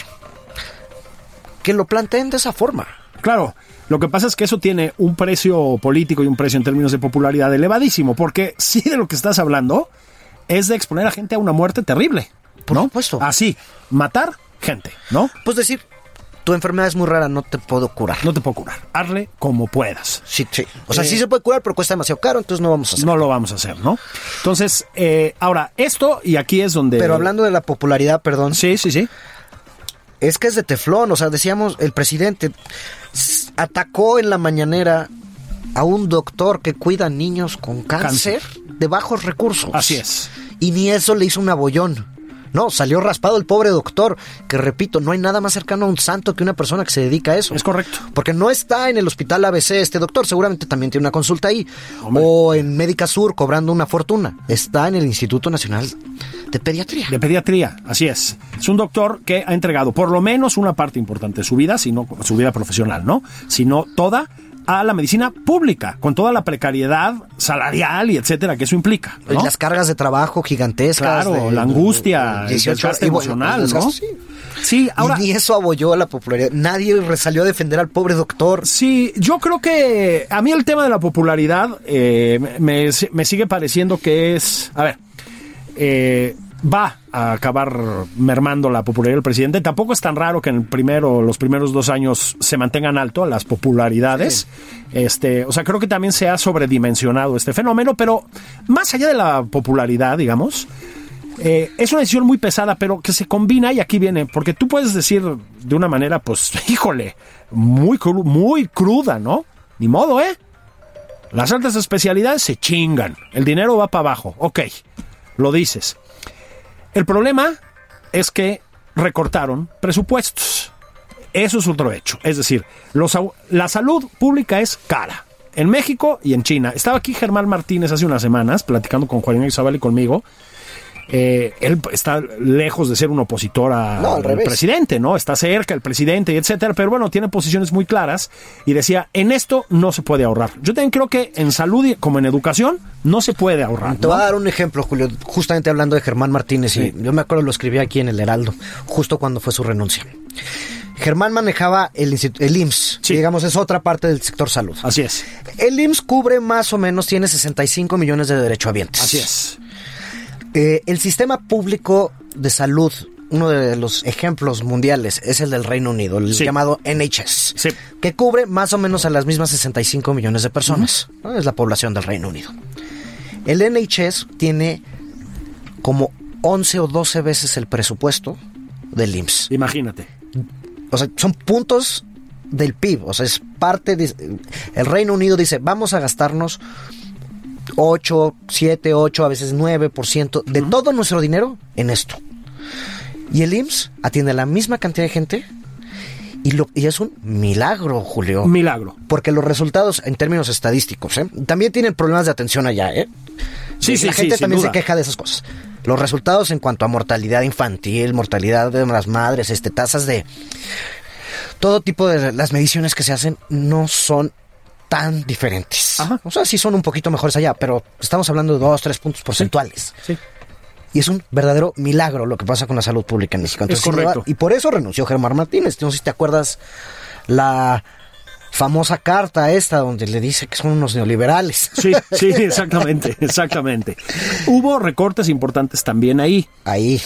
Que lo planteen de esa forma. Claro, lo que pasa es que eso tiene un precio político y un precio en términos de popularidad elevadísimo, porque sí de lo que estás hablando es de exponer a gente a una muerte terrible. Por ¿no? supuesto. Así, matar gente, ¿no? Pues decir, tu enfermedad es muy rara, no te puedo curar. No te puedo curar. Hazle como puedas. Sí, sí. O sea, Eh, sí se puede curar, pero cuesta demasiado caro, entonces no vamos a hacer. No lo vamos a hacer, ¿no? Entonces, eh, ahora, esto, y aquí es donde... Pero hablando de la popularidad, perdón, Sí, sí, sí. Es que es de teflón. O sea, decíamos, el presidente atacó en la mañanera a un doctor que cuida niños con cáncer, de bajos recursos. Así es. Y ni eso le hizo un abollón. No, salió raspado el pobre doctor, que repito, no hay nada más cercano a un santo que una persona que se dedica a eso. Es correcto. Porque no está en el hospital ABC este doctor, seguramente también tiene una consulta ahí. Hombre. O en Médica Sur cobrando una fortuna. Está en el Instituto Nacional de Pediatría. De pediatría, así es. Es un doctor que ha entregado por lo menos una parte importante de su vida, si no su vida profesional, ¿no? Sino toda a la medicina pública, con toda la precariedad salarial y etcétera que eso implica. Las cargas de trabajo gigantescas. Claro, de- la angustia, de- el bueno, emocional, ¿no? sí. Sí, ahora. y ni eso abolló a la popularidad. Nadie salió a defender al pobre doctor. Sí, yo creo que a mí el tema de la popularidad eh, me, me sigue pareciendo que es, a ver, eh, va a acabar mermando la popularidad del presidente. Tampoco es tan raro que en el primero, los primeros dos años se mantengan alto las popularidades. Este, o sea, creo que también se ha sobredimensionado este fenómeno, pero más allá de la popularidad, digamos, eh, es una decisión muy pesada, pero que se combina y aquí viene, porque tú puedes decir de una manera, pues, híjole, muy, cru- muy cruda, ¿no? Ni modo, ¿eh? Las altas especialidades se chingan, el dinero va para abajo, ok, lo dices. El problema es que recortaron presupuestos. Eso es otro hecho. Es decir, los la salud pública es cara. En México y en China. Estaba aquí Germán Martínez hace unas semanas platicando con Juan Zavala y conmigo. Eh, él está lejos de ser un opositor No, al presidente, ¿no? Está cerca el presidente y etcétera, pero bueno, tiene posiciones muy claras y decía, en esto no se puede ahorrar. Yo también creo que en salud y como en educación no se puede ahorrar. Te ¿no? voy a dar un ejemplo, Julio, justamente hablando de Germán Martínez, y yo me acuerdo lo escribí aquí en el Heraldo, justo cuando fue su renuncia. Germán manejaba el, el IMSS, Sí. digamos, es otra parte del sector salud. Así es, El IMSS cubre más o menos, tiene 65 millones de derechohabientes. así es. Eh, el sistema público de salud, uno de los ejemplos mundiales, es el del Reino Unido, el Sí. llamado NHS, Sí. que cubre más o menos a las mismas 65 millones de personas. ¿no? Es la población del Reino Unido. El NHS tiene como 11 o 12 veces el presupuesto del IMSS. Imagínate. O sea, son puntos del PIB. O sea, es parte de... El Reino Unido dice, vamos a gastarnos 8, 7, 8, a veces 9% de todo nuestro dinero en esto. Y el IMSS atiende a la misma cantidad de gente Y, lo, y es un milagro, Julio. Milagro. Porque los resultados en términos estadísticos, ¿eh? también tienen problemas de atención allá, ¿eh? Sí, sí, La sí, gente también se queja de esas cosas. Los resultados en cuanto a mortalidad infantil, mortalidad de las madres, este, tasas de todo tipo de las mediciones que se hacen no son tan diferentes. Ajá. O sea, sí son un poquito mejores allá, pero estamos hablando de dos, tres puntos porcentuales. Sí. Y es un verdadero milagro lo que pasa con la salud pública en México. Es correcto. y por eso renunció Germán Martínez. No sé si te acuerdas la famosa carta esta donde le dice que son unos neoliberales. Sí, sí, exactamente, exactamente. Hubo recortes importantes también ahí. Ahí.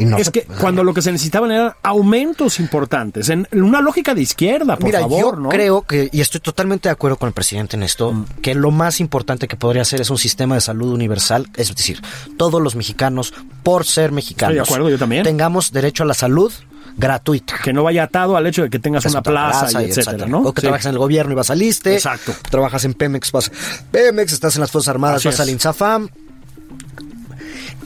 Y no es se- que cuando lo que se necesitaban eran aumentos importantes, en una lógica de izquierda, por Mira, favor, yo ¿no? creo que, y estoy totalmente de acuerdo con el presidente en esto, Mm. que lo más importante que podría hacer es un sistema de salud universal, es decir, todos los mexicanos, por ser mexicanos, Estoy de acuerdo, yo también. tengamos derecho a la salud gratuita. Que no vaya atado al hecho de que tengas Es una plaza, y etcétera, etcétera. ¿no? O que Sí. trabajas en el gobierno y vas al ISSSTE. Exacto. Trabajas en Pemex, vas Pemex, estás en las Fuerzas Armadas, Así vas es. al INSAFAM.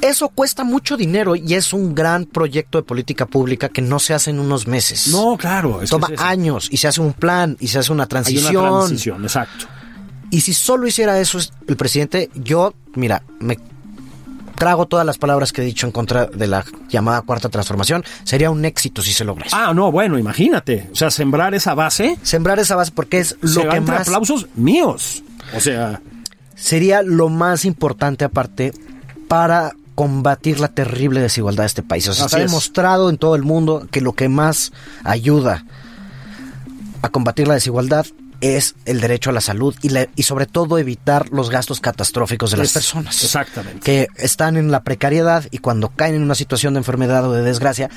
Eso cuesta mucho dinero y es un gran proyecto de política pública que no se hace en unos meses. No, claro. es Toma es años y se hace un plan y se hace una Hay transición. una transición, exacto. Y si solo hiciera eso es- el presidente, yo, mira, me trago todas las palabras que he dicho en contra de la llamada cuarta transformación. Sería un éxito si se logra eso. Ah, no, bueno, imagínate. O sea, sembrar esa base Sembrar esa base porque es lo que más aplausos míos. O sea, sería lo más importante aparte para combatir la terrible desigualdad de este país. O sea, está es. demostrado en todo el mundo que lo que más ayuda a combatir la desigualdad es el derecho a la salud y, la- y sobre todo evitar los gastos catastróficos de las Es- personas. exactamente. Que están en la precariedad y cuando caen en una situación de enfermedad o de desgracia,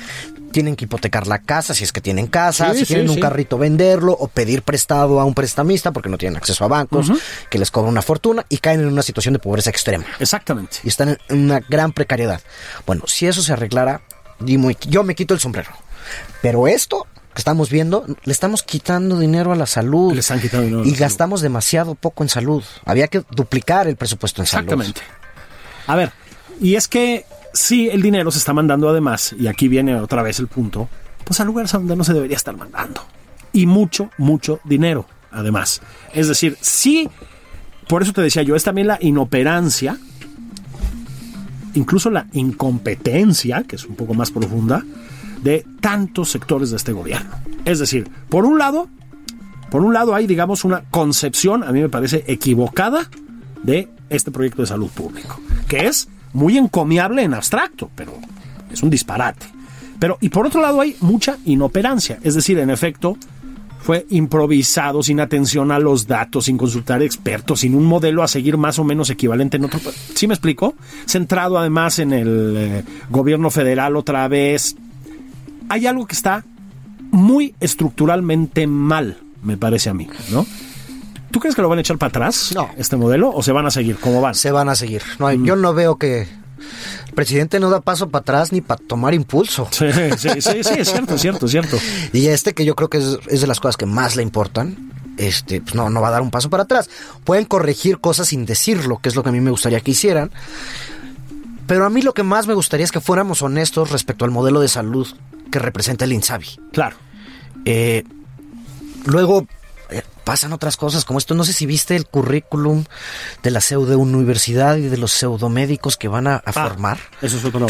tienen que hipotecar la casa, si es que tienen casa, Sí, si sí, tienen un sí. carrito venderlo o pedir prestado a un prestamista porque no tienen acceso a bancos, que les cobra una fortuna y caen en una situación de pobreza extrema exactamente. y están en una gran precariedad. Bueno, si eso se arreglara, yo me quito el sombrero. Pero esto que estamos viendo, le estamos quitando dinero a la salud. Le están quitando dinero Y salud. gastamos demasiado poco en salud. Había que duplicar el presupuesto en salud. Exactamente. A ver, y es que sí, el dinero se está mandando además, y aquí viene otra vez el punto, pues a lugares a donde no se debería estar mandando. Y mucho, mucho dinero, además. Es decir, sí, por eso te decía yo, es también la inoperancia, incluso la incompetencia, que es un poco más profunda, de tantos sectores de este gobierno. Es decir, por un lado, por un lado hay, digamos, una concepción, a mí me parece equivocada, de este proyecto de salud público, que es muy encomiable en abstracto, pero es un disparate. Pero, y por otro lado hay mucha inoperancia, es decir, en efecto, fue improvisado, sin atención a los datos, sin consultar expertos, sin un modelo a seguir más o menos equivalente en otro. ¿Sí me explico? Centrado además en el eh, gobierno federal otra vez. Hay algo que está muy estructuralmente mal, me parece a mí, ¿no? ¿Tú crees que lo van a echar para atrás, No. este modelo, o se van a seguir como van? Se van a seguir. No Mm. Yo no veo que el presidente no da paso para atrás ni para tomar impulso. Sí, sí, sí, sí, es cierto, es cierto, es cierto. Y este que yo creo que es, es de las cosas que más le importan, este, pues no, no va a dar un paso para atrás. Pueden corregir cosas sin decirlo, que es lo que a mí me gustaría que hicieran. Pero a mí lo que más me gustaría es que fuéramos honestos respecto al modelo de salud que representa el INSABI. Claro. Eh, luego eh, pasan otras cosas como esto. No sé si viste el currículum de la pseudo universidad y de los pseudomédicos que van a, a Ah, formar. Eso es otro,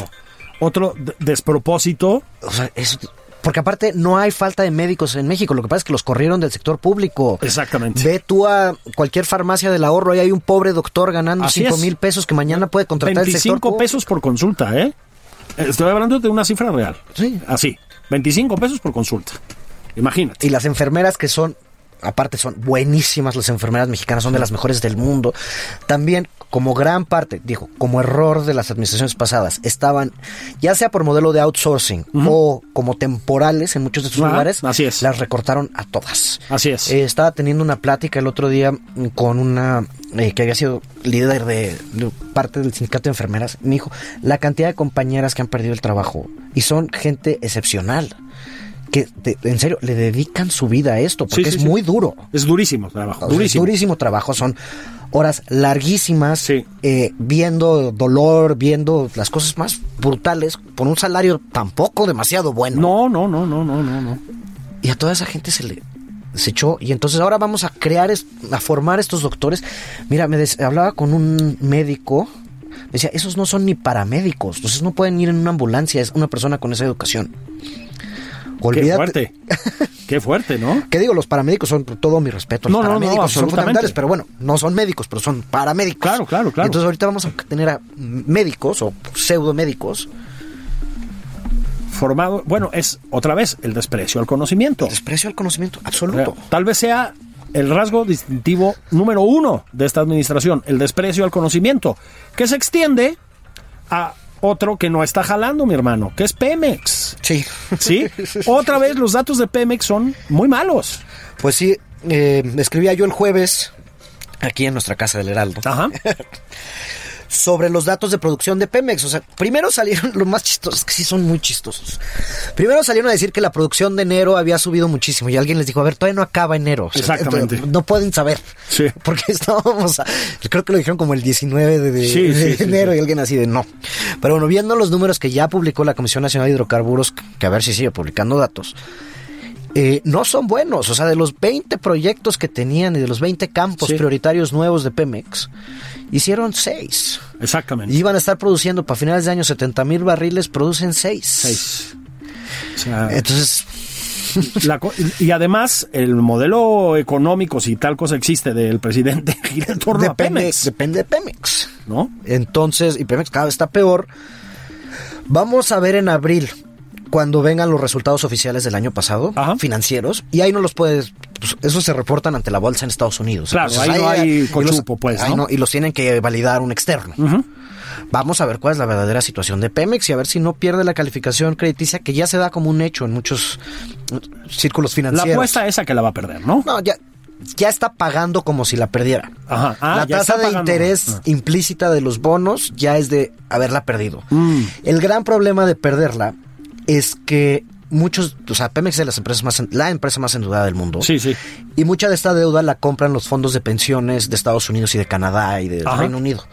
otro despropósito. O sea, es, porque aparte no hay falta de médicos en México. Lo que pasa es que los corrieron del sector público. Exactamente. Ve tú a cualquier farmacia del ahorro, ahí hay un pobre doctor ganando Así 5 es. mil pesos que mañana puede contratar el sector 25 pesos por consulta, ¿eh? Estoy hablando de una cifra real. Sí. Así. 25 pesos por consulta. Imagínate. Y las enfermeras que son, aparte son buenísimas, las enfermeras mexicanas son de las mejores del mundo. También, como gran parte, digo, como error de las administraciones pasadas, estaban, ya sea por modelo de outsourcing o como temporales en muchos de Ajá, lugares, así es. las recortaron a todas. Así es. Eh, estaba teniendo una plática el otro día con una eh, que había sido líder de, de parte del sindicato de enfermeras. Me dijo la cantidad de compañeras que han perdido el trabajo y son gente excepcional. Que en serio le dedican su vida a esto porque Sí, sí, es muy duro. Es durísimo trabajo. O sea, es durísimo. trabajo, son horas larguísimas eh, viendo dolor, viendo las cosas más brutales por un salario tampoco demasiado bueno. No, no, no, no, no, no, no. Y a toda esa gente se le se echó. Y entonces ahora vamos a crear, a formar estos doctores. Mira, me des- hablaba con un médico. Decía, esos no son ni paramédicos. Entonces no pueden ir en una ambulancia. Es una persona con esa educación. Qué Olvídate. fuerte. Qué fuerte, ¿no? Que digo, los paramédicos son todo mi respeto. Los No, no, no, paramédicos son fundamentales, pero bueno, no son médicos, pero son paramédicos. Claro, claro, claro. Entonces ahorita vamos a tener a médicos o pseudo médicos. Formado, bueno, es otra vez el desprecio al conocimiento. Desprecio al conocimiento absoluto. Tal vez sea el rasgo distintivo número uno de esta administración, el desprecio al conocimiento, que se extiende a otro que no está jalando, mi hermano, que es Pemex. Sí. ¿Sí? Otra vez los datos de Pemex son muy malos. Pues sí, eh, escribía yo el jueves aquí en nuestra casa del Heraldo Ajá. sobre los datos de producción de Pemex. O sea, primero salieron, lo más chistoso, es que sí son muy chistosos. Primero salieron a decir que la producción de enero había subido muchísimo y alguien les dijo, a ver, todavía no acaba enero. O sea, Exactamente. No pueden saber. Sí. Porque estábamos, a- creo que lo dijeron como el 19 de, de- Sí, de sí, sí, enero sí. y alguien así de no. Pero bueno, viendo los números que ya publicó la Comisión Nacional de Hidrocarburos, que a ver si sigue publicando datos. Eh, no son buenos. O sea, de los 20 proyectos que tenían y de los 20 campos Sí. prioritarios nuevos de Pemex, hicieron 6. Exactamente. Y iban a estar produciendo para finales de año 70 mil barriles, producen 6. Seis. O sea, Entonces, la y además, el modelo económico, si tal cosa existe, del presidente gira en torno a depende, Pemex. depende de Pemex. ¿No? Entonces, y Pemex cada vez está peor. Vamos a ver en abril, cuando vengan los resultados oficiales del año pasado, Ajá. financieros, y ahí no los puedes, pues, esos se reportan ante la bolsa en Estados Unidos. Claro, ahí no hay los- cochupo, pues, ¿no? y los tienen que validar un externo. Vamos a ver cuál es la verdadera situación de Pemex y a ver si no pierde la calificación crediticia que ya se da como un hecho en muchos eh, círculos La financieros. apuesta es a que la va a perder, ¿no? No, ya, ya está pagando como si la perdiera. Ajá. Ah, la tasa de pagando. interés Ah. implícita de los bonos ya es de haberla perdido. Mm. El gran problema de perderla es que muchos, o sea, Pemex es de las empresas más, en- la empresa más endeudada del mundo. Sí, sí. Y mucha de esta deuda la compran los fondos de pensiones de Estados Unidos y de Canadá y Ajá. Reino Unido.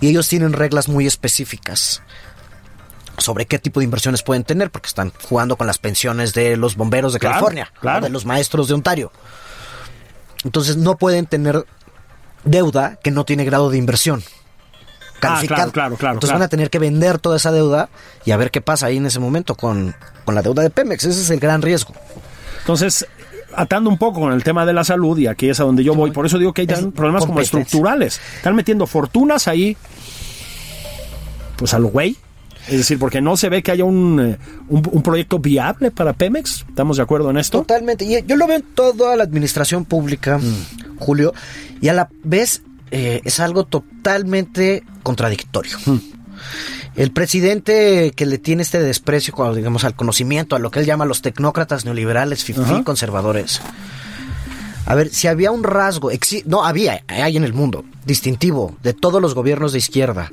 Y ellos tienen reglas muy específicas sobre qué tipo de inversiones pueden tener, porque están jugando con las pensiones de los bomberos de Claro, California, de los maestros de Ontario. Entonces no pueden tener deuda que no tiene grado de inversión. Ah, claro, claro, claro, Entonces van a tener que vender toda esa deuda y a ver qué pasa ahí en ese momento con, con la deuda de Pemex. Ese es el gran riesgo. Entonces, atando un poco con el tema de la salud, y aquí es a donde yo voy, por eso digo que hay Es problemas como estructurales. Están metiendo fortunas ahí, pues a lo güey. Es decir, porque no se ve que haya un, eh, un, un proyecto viable para Pemex. ¿Estamos de acuerdo en esto? Totalmente. Y yo lo veo en toda la administración pública, Mm. Julio, y a la vez eh, es algo totalmente contradictorio. Mm. El presidente que le tiene este desprecio, cuando, digamos, al conocimiento, a lo que él llama los tecnócratas neoliberales, fifí, conservadores. A ver, si había un rasgo, no había, hay en el mundo, distintivo de todos los gobiernos de izquierda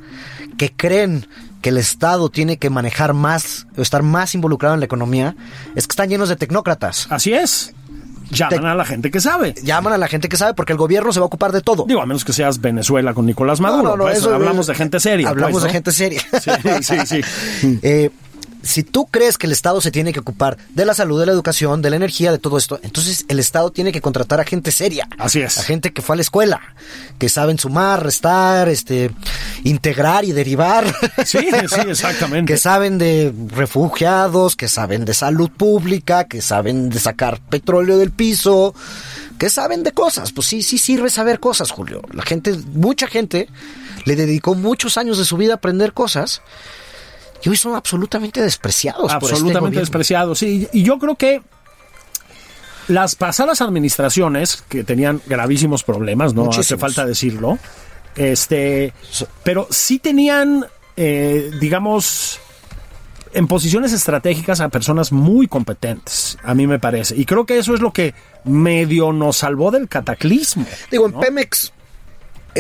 que creen que el Estado tiene que manejar más o estar más involucrado en la economía, es que están llenos de tecnócratas. Así es. Llaman Te- a la gente que sabe. Llaman a la gente que sabe porque el gobierno se va a ocupar de todo. Digo, a menos que seas Venezuela con Nicolás Maduro. No, no, no, pues, eso- hablamos de gente seria. Hablamos pues, de ¿no? gente seria. Sí, sí, sí. Eh, si tú crees que el Estado se tiene que ocupar de la salud, de la educación, de la energía, de todo esto, entonces el Estado tiene que contratar a gente seria. Así es. A gente que fue a la escuela, que saben sumar, restar, este, integrar y derivar. Sí, sí, exactamente. que saben de refugiados, que saben de salud pública, que saben de sacar petróleo del piso, que saben de cosas. Pues sí, sí sirve saber cosas, Julio. La gente, mucha gente le dedicó muchos años de su vida a aprender cosas y hoy son absolutamente despreciados. por este absolutamente despreciados. Sí, y yo creo que las pasadas administraciones que tenían gravísimos problemas, no hace Muchísimos. falta decirlo, este, pero sí tenían, eh, digamos, en posiciones estratégicas a personas muy competentes, a mí me parece. Y creo que eso es lo que medio nos salvó del cataclismo. Digo, en. Pemex,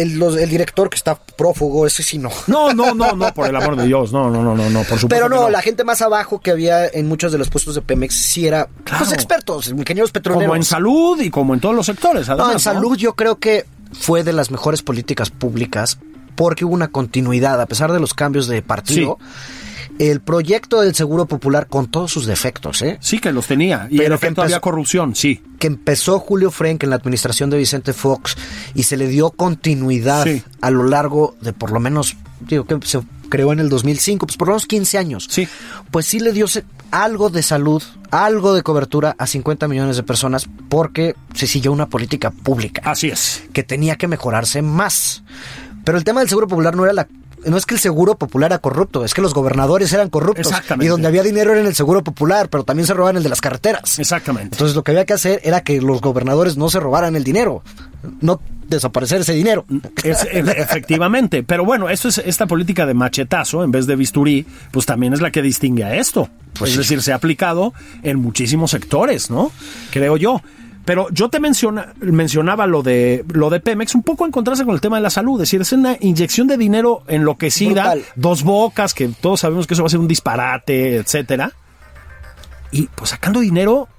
el, los- el director que está prófugo, ese sí no. No, no, no, no, por el amor de Dios, no, no, no, no, no, por supuesto. Pero no, la gente más abajo que había en muchos de los puestos de Pemex sí era Claro. pues, expertos, ingenieros petroleros. Como en salud y como en todos los sectores. No, además, en salud yo creo que fue de las mejores políticas públicas porque hubo una continuidad, a pesar de los cambios de partido. El proyecto del Seguro Popular con todos sus defectos, ¿eh? Sí que los tenía. Y Pero en que efecto había corrupción, sí. que empezó Julio Frenk en la administración de Vicente Fox y se le dio continuidad Sí. a lo largo de por lo menos, digo que se creó en el 2005, pues por lo menos 15 años. Sí. Pues sí le dio algo de salud, algo de cobertura a 50 millones de personas porque se siguió una política pública Así es. que tenía que mejorarse más. Pero el tema del seguro popular no era la no es que el seguro popular era corrupto, es que los gobernadores eran corruptos. Exactamente. Y donde había dinero era en el seguro popular, pero también se robaban el de las carreteras. Exactamente. Entonces lo que había que hacer era que los gobernadores no se robaran el dinero, no desaparecer ese dinero. Es- e- efectivamente, pero bueno, esto es esta política de machetazo en vez de bisturí, pues también es la que distingue a esto. Pues es sí. decir, se ha aplicado en muchísimos sectores, ¿no? Creo yo. Pero yo te menciona, mencionaba lo de lo de Pemex un poco en contraste con el tema de la salud, es decir, es una inyección de dinero enloquecida, Brutal. dos bocas, que todos sabemos que eso va a ser un disparate, etcétera. Y pues sacando dinero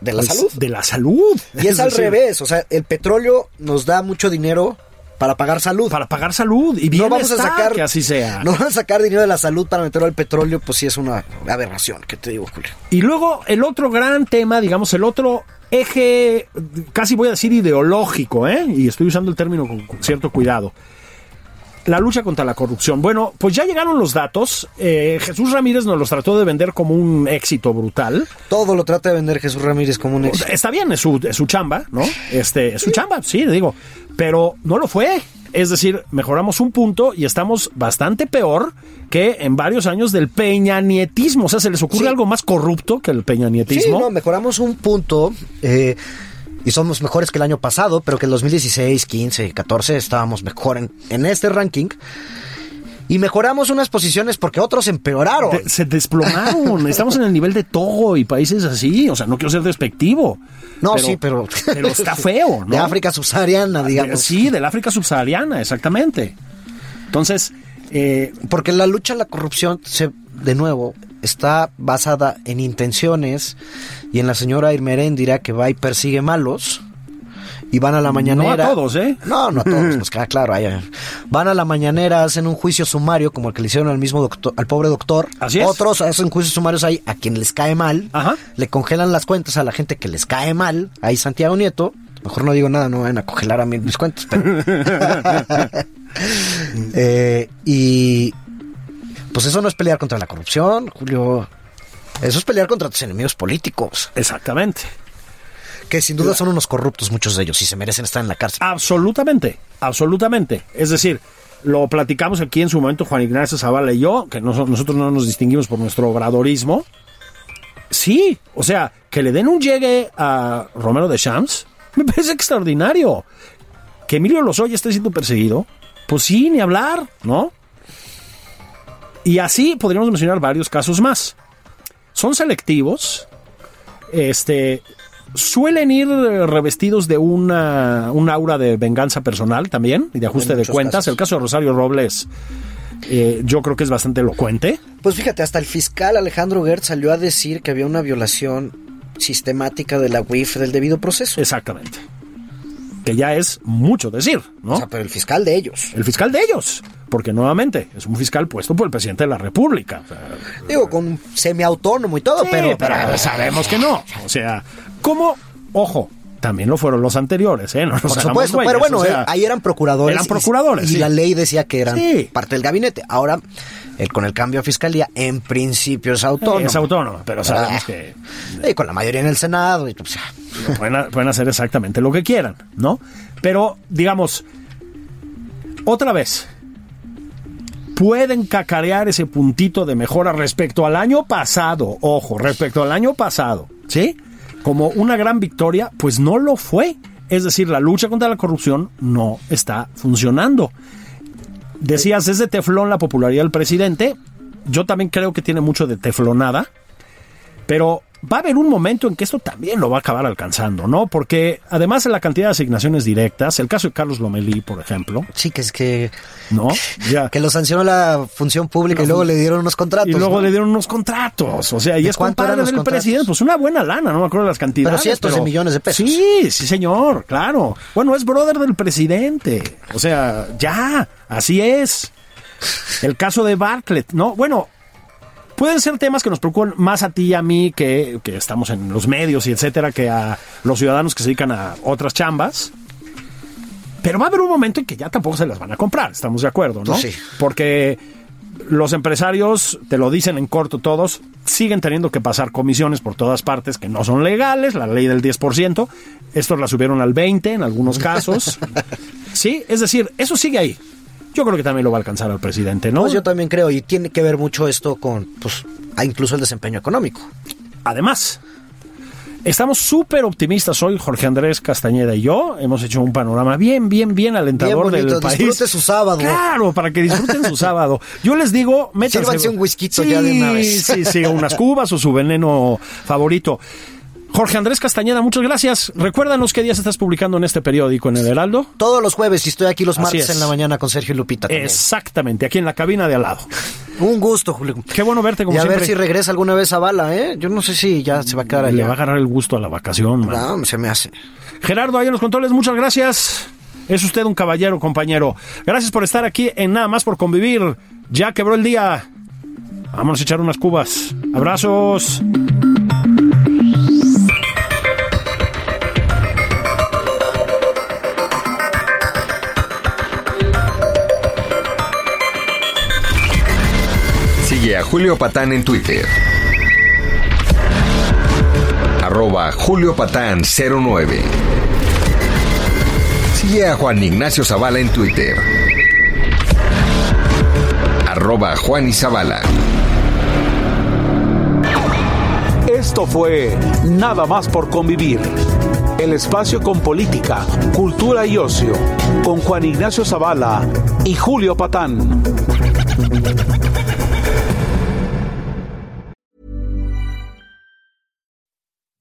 De la pues, salud. de la salud. Y es al decir, revés, o sea, el petróleo nos da mucho dinero para pagar salud. Para pagar salud y no vamos a bienestar, sacar que así sea. No vamos a sacar dinero de la salud para meterlo al petróleo, pues sí es una aberración, ¿qué te digo, Julio? Y luego el otro gran tema, digamos, el otro eje, casi voy a decir ideológico, ¿eh? y estoy usando el término con, cierto cuidado. La lucha contra la corrupción. Bueno, pues ya llegaron los datos. Eh, Jesús Ramírez nos los trató de vender como un éxito brutal. Todo lo trata de vender Jesús Ramírez como un éxito. Está bien, es su, es su chamba, ¿no? Este, es su chamba, sí, digo. Pero no lo fue. Es decir, mejoramos un punto y estamos bastante peor que en varios años del peñanietismo. O sea, ¿se les ocurre Sí. algo más corrupto que el Sí, peñanietismo? no, mejoramos un punto eh, y somos mejores que el año pasado, pero que el 2016, 15, 14 estábamos mejor en, en este ranking. Y mejoramos unas posiciones porque otros empeoraron. De- se desplomaron. Estamos en el nivel de Togo y países así. O sea, no quiero ser despectivo. no, sí, pero... Pero está feo, ¿no? De África subsahariana, digamos. Sí, del África subsahariana, exactamente. Entonces, eh, Porque la lucha a la corrupción, se, de nuevo, está basada en intenciones y en la señora Irmeréndira que va y persigue malos y van a la mañanera. No a todos, ¿eh? No, no a todos, nos queda claro. ahí, ahí. Van a la mañanera, hacen un juicio sumario como el que le hicieron al mismo doctor, al pobre doctor. Así es. Otros hacen juicios sumarios ahí a quien les cae mal. Ajá. Le congelan las cuentas a la gente que les cae mal. Ahí Santiago Nieto. Mejor no digo nada, no van a congelar a mí mis cuentas, pero... Eh, y pues eso no es pelear contra la corrupción, Julio. Eso es pelear contra tus enemigos políticos, exactamente. que sin duda son unos corruptos muchos de ellos y se merecen estar en la cárcel. Absolutamente, absolutamente. Es decir, lo platicamos aquí en su momento Juan Ignacio Zavala y yo, que nos- nosotros no nos distinguimos por nuestro obradorismo. Sí, o sea, que le den un llegue a Romero de Champs, me parece extraordinario. Que Emilio Lozoya esté siendo perseguido, pues sí, ni hablar, ¿no? Y así podríamos mencionar varios casos más. Son selectivos, este, suelen ir revestidos de una, un aura de venganza personal también y de ajuste de cuentas. casos. El caso de Rosario Robles, eh, yo creo que es bastante elocuente. Pues fíjate, hasta el fiscal Alejandro Gertz salió a decir que había una violación sistemática de la UIF del debido proceso. Exactamente. Que ya es mucho decir, ¿no? O sea, pero el fiscal de ellos. el fiscal de ellos. Porque nuevamente es un fiscal puesto por el presidente de la República. O sea, Digo, con semiautónomo y todo, sí, pero, pero sabemos que no. O sea, ¿cómo? Ojo, también lo fueron los anteriores, ¿eh? No Por supuesto, pero bueno, o sea, eh, ahí eran procuradores. Eran procuradores, Y, sí. la ley decía que eran Sí. parte del gabinete. Ahora, eh, con el cambio a fiscalía, en principio es autónomo. Es autónomo, pero sabemos Ah. que Y con la mayoría en el Senado. Y, pues, pueden, pueden hacer exactamente lo que quieran, ¿no? Pero, digamos, otra vez, pueden cacarear ese puntito de mejora respecto al año pasado, ojo, respecto al año pasado, ¿sí? Como una gran victoria, pues no lo fue. Es decir, la lucha contra la corrupción no está funcionando. Decías, es de teflón la popularidad del presidente. Yo también creo que tiene mucho de teflonada. Pero va a haber un momento en que esto también lo va a acabar alcanzando, ¿no? Porque además de la cantidad de asignaciones directas, el caso de Carlos Lomelí, por ejemplo, sí, que es que, ¿no? Ya. que lo sancionó la función pública y luego le dieron unos contratos. Y luego ¿no? le dieron unos contratos, o sea, y ¿De es compadre del contratos? presidente, pues una buena lana, no me acuerdo las cantidades. Pero cientos de millones de pesos. Sí, sí, señor, claro. Bueno, es brother del presidente, o sea, ya, así es. El caso de Bartlett, ¿no? Bueno, Pueden ser temas que nos preocupan más a ti y a mí, que, que estamos en los medios y etcétera, que a los ciudadanos que se dedican a otras chambas. Pero va a haber un momento en que ya tampoco se las van a comprar, estamos de acuerdo, ¿no? Pues sí. Porque los empresarios, te lo dicen en corto todos, siguen teniendo que pasar comisiones por todas partes que no son legales, la ley del 10%, estos la subieron al 20% en algunos casos. sí, es decir, eso sigue ahí. Yo creo que también lo va a alcanzar al presidente, ¿no? Pues yo también creo, y tiene que ver mucho esto con, pues, incluso el desempeño económico. Además, estamos súper optimistas hoy, Jorge Andrés Castañeda y yo. Hemos hecho un panorama bien, bien, bien alentador Bien bonito, del país. disfrute su sábado. Claro, para que disfruten su sábado. Yo les digo, métanse. Sírvanse un whisky sí, ya de una vez. Sí, sí, unas cubas o su veneno favorito. Jorge Andrés Castañeda, muchas gracias. Recuérdanos qué días estás publicando en este periódico, en el Heraldo. Todos los jueves y estoy aquí los Así martes es. en la mañana con Sergio y Lupita. también. Exactamente, aquí en la cabina de al lado. Un gusto, Julio. Qué bueno verte como y a siempre. ver si regresa alguna vez a Bala, ¿eh? Yo no sé si ya se va a quedar Le allá. va a agarrar el gusto a la vacación, man. No, se me hace. Gerardo, ahí en los controles, muchas gracias. Es usted un caballero, compañero. Gracias por estar aquí en Nada más por convivir. Ya quebró el día. Vámonos a echar unas cubas. Abrazos. Julio Patán en Twitter. Arroba Julio Patán 09. Sigue a Juan Ignacio Zavala en Twitter. Arroba Juan y Zavala. Esto fue Nada más por convivir. El espacio con política, cultura y ocio, con Juan Ignacio Zavala y Julio Patán.